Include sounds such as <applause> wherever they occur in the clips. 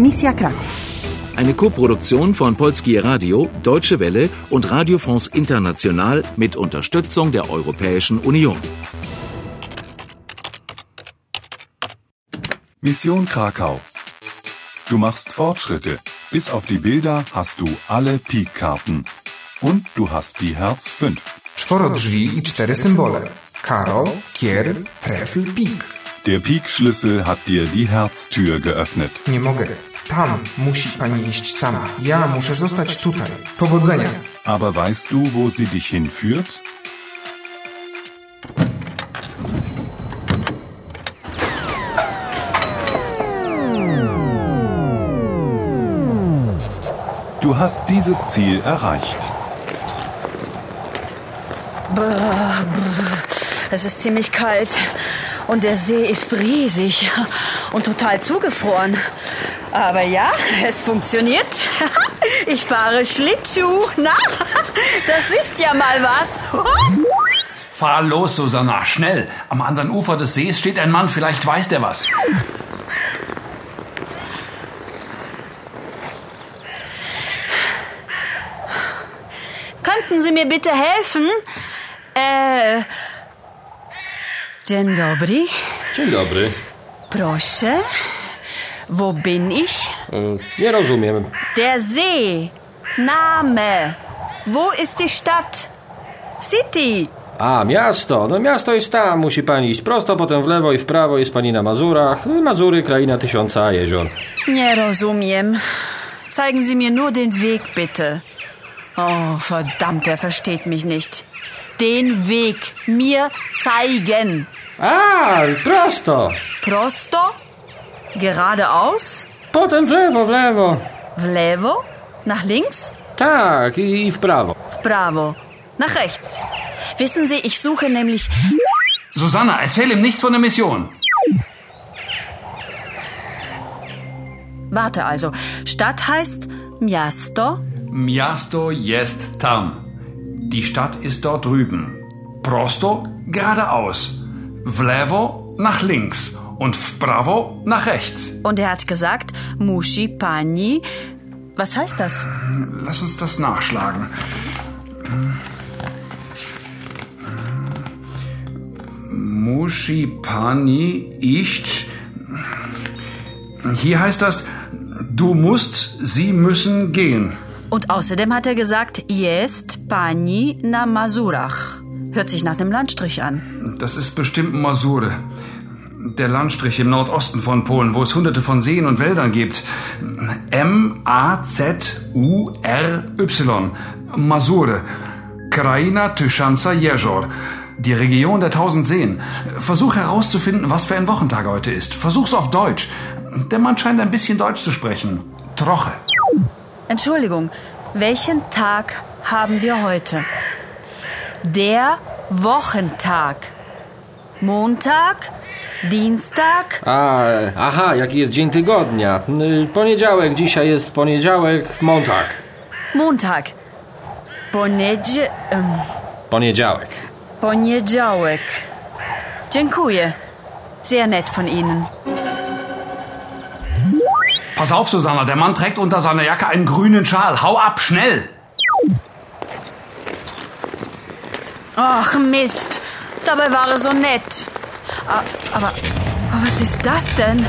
Misja Kraków. Eine Koproduktion von Polskie Radio, Deutsche Welle und Radio France International mit Unterstützung der Europäischen Union. Mission Krakau. Du machst Fortschritte. Bis auf die Bilder hast du alle Peak-Karten. Und du hast die Herz 5. Czworo drzwi i cztery symbole. Karo, Kier, Trefl, Pik. Der Peak-Schlüssel hat dir die Herztür geöffnet. Nie mogę. Tam musi pani iść sama. Ja muszę zostać tutaj. Powodzenia. Aber weißt du, wo sie dich hinführt? Du hast dieses Ziel erreicht. Es ist ziemlich kalt und der See ist riesig und total zugefroren. Aber ja, es funktioniert. <laughs> Ich fahre Schlittschuh. Na, <laughs> das ist ja mal was. Fahr los, Susanna, schnell. Am anderen Ufer des Sees steht ein Mann, vielleicht weiß der was. Könnten Sie mir bitte helfen? Äh. Dzień dobry. Dzień dobry. Proszę. Wo bin ich? E, Nie rozumiem. Der See. Name. Wo ist die Stadt? City. A, miasto. No miasto jest tam, musi pani iść prosto, potem w lewo i w prawo jest pani na Mazurach. Mazury, kraina tysiąca jezior. Nie rozumiem. Zeigen Sie mir nur den Weg, bitte. Oh, verdammt, er versteht mich nicht. Den Weg mir zeigen. A, prosto. Prosto? Geradeaus? Potem w lewo, w lewo. W lewo? Nach links? Tak, i, i w prawo. W prawo. Nach rechts. Wissen Sie, ich suche nämlich. Susanna, erzähl ihm nichts von der Mission. Warte also. Stadt heißt Miasto. Miasto jest tam. Die Stadt ist dort drüben. Prosto geradeaus. Vlevo nach links. Und Bravo nach rechts. Und er hat gesagt, Mushi Pani. Was heißt das? Lass uns das nachschlagen. Mushi Pani iść. Hier heißt das, du musst, sie müssen gehen. Und außerdem hat er gesagt, jest Pani na Mazurach. Hört sich nach einem Landstrich an. Das ist bestimmt Masure. Der Landstrich im Nordosten von Polen, wo es hunderte von Seen und Wäldern gibt. M-A-Z-U-R-Y. Masure. Kraina Tyszansa Jezior. Die Region der tausend Seen. Versuch herauszufinden, was für ein Wochentag heute ist. Versuch's auf Deutsch. Der Mann scheint ein bisschen Deutsch zu sprechen. Troche. Entschuldigung, welchen Tag haben wir heute? Der Wochentag. Montag? Dienstag? A, aha, jaki jest dzień tygodnia. Y, Poniedziałek, dzisiaj jest poniedziałek, Montag. Montag. Poniedzie... em, Poniedziałek. Poniedziałek. Dziękuję. Sehr nett von Ihnen. Pass auf, Susanna, der Mann trägt unter seiner Jacke einen grünen Schal. Hau ab, schnell! Ach Mist, dabei war er so nett. A- Aber, aber was ist das denn?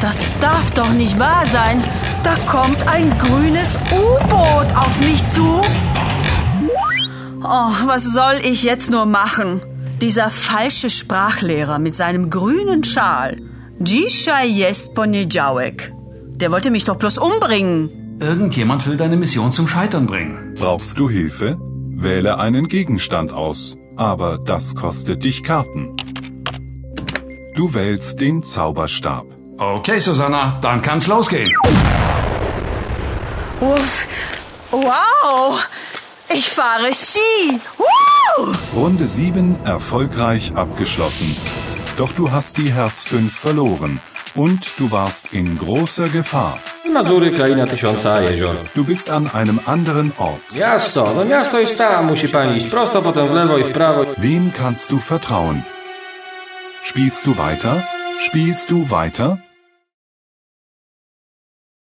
Das darf doch nicht wahr sein. Da kommt ein grünes U-Boot auf mich zu. Oh, was soll ich jetzt nur machen? Dieser falsche Sprachlehrer mit seinem grünen Schal. Dzisiaj jest poniedziałek. Der wollte mich doch bloß umbringen. Irgendjemand will deine Mission zum Scheitern bringen. Brauchst du Hilfe? Wähle einen Gegenstand aus. Aber das kostet dich Karten. Du wählst den Zauberstab. Okay, Susanna, dann kann's losgehen. Uff. Wow. Ich fahre Ski. Woo! Runde 7 erfolgreich abgeschlossen. Doch du hast die Herz 5 verloren. Und du warst in großer Gefahr. Du bist an einem anderen Ort. Miasto, no miasto jest tam, musi pani iść prosto, potem w lewo i w prawo. Wem kannst du vertrauen? Spielst du weiter? Spielst du weiter?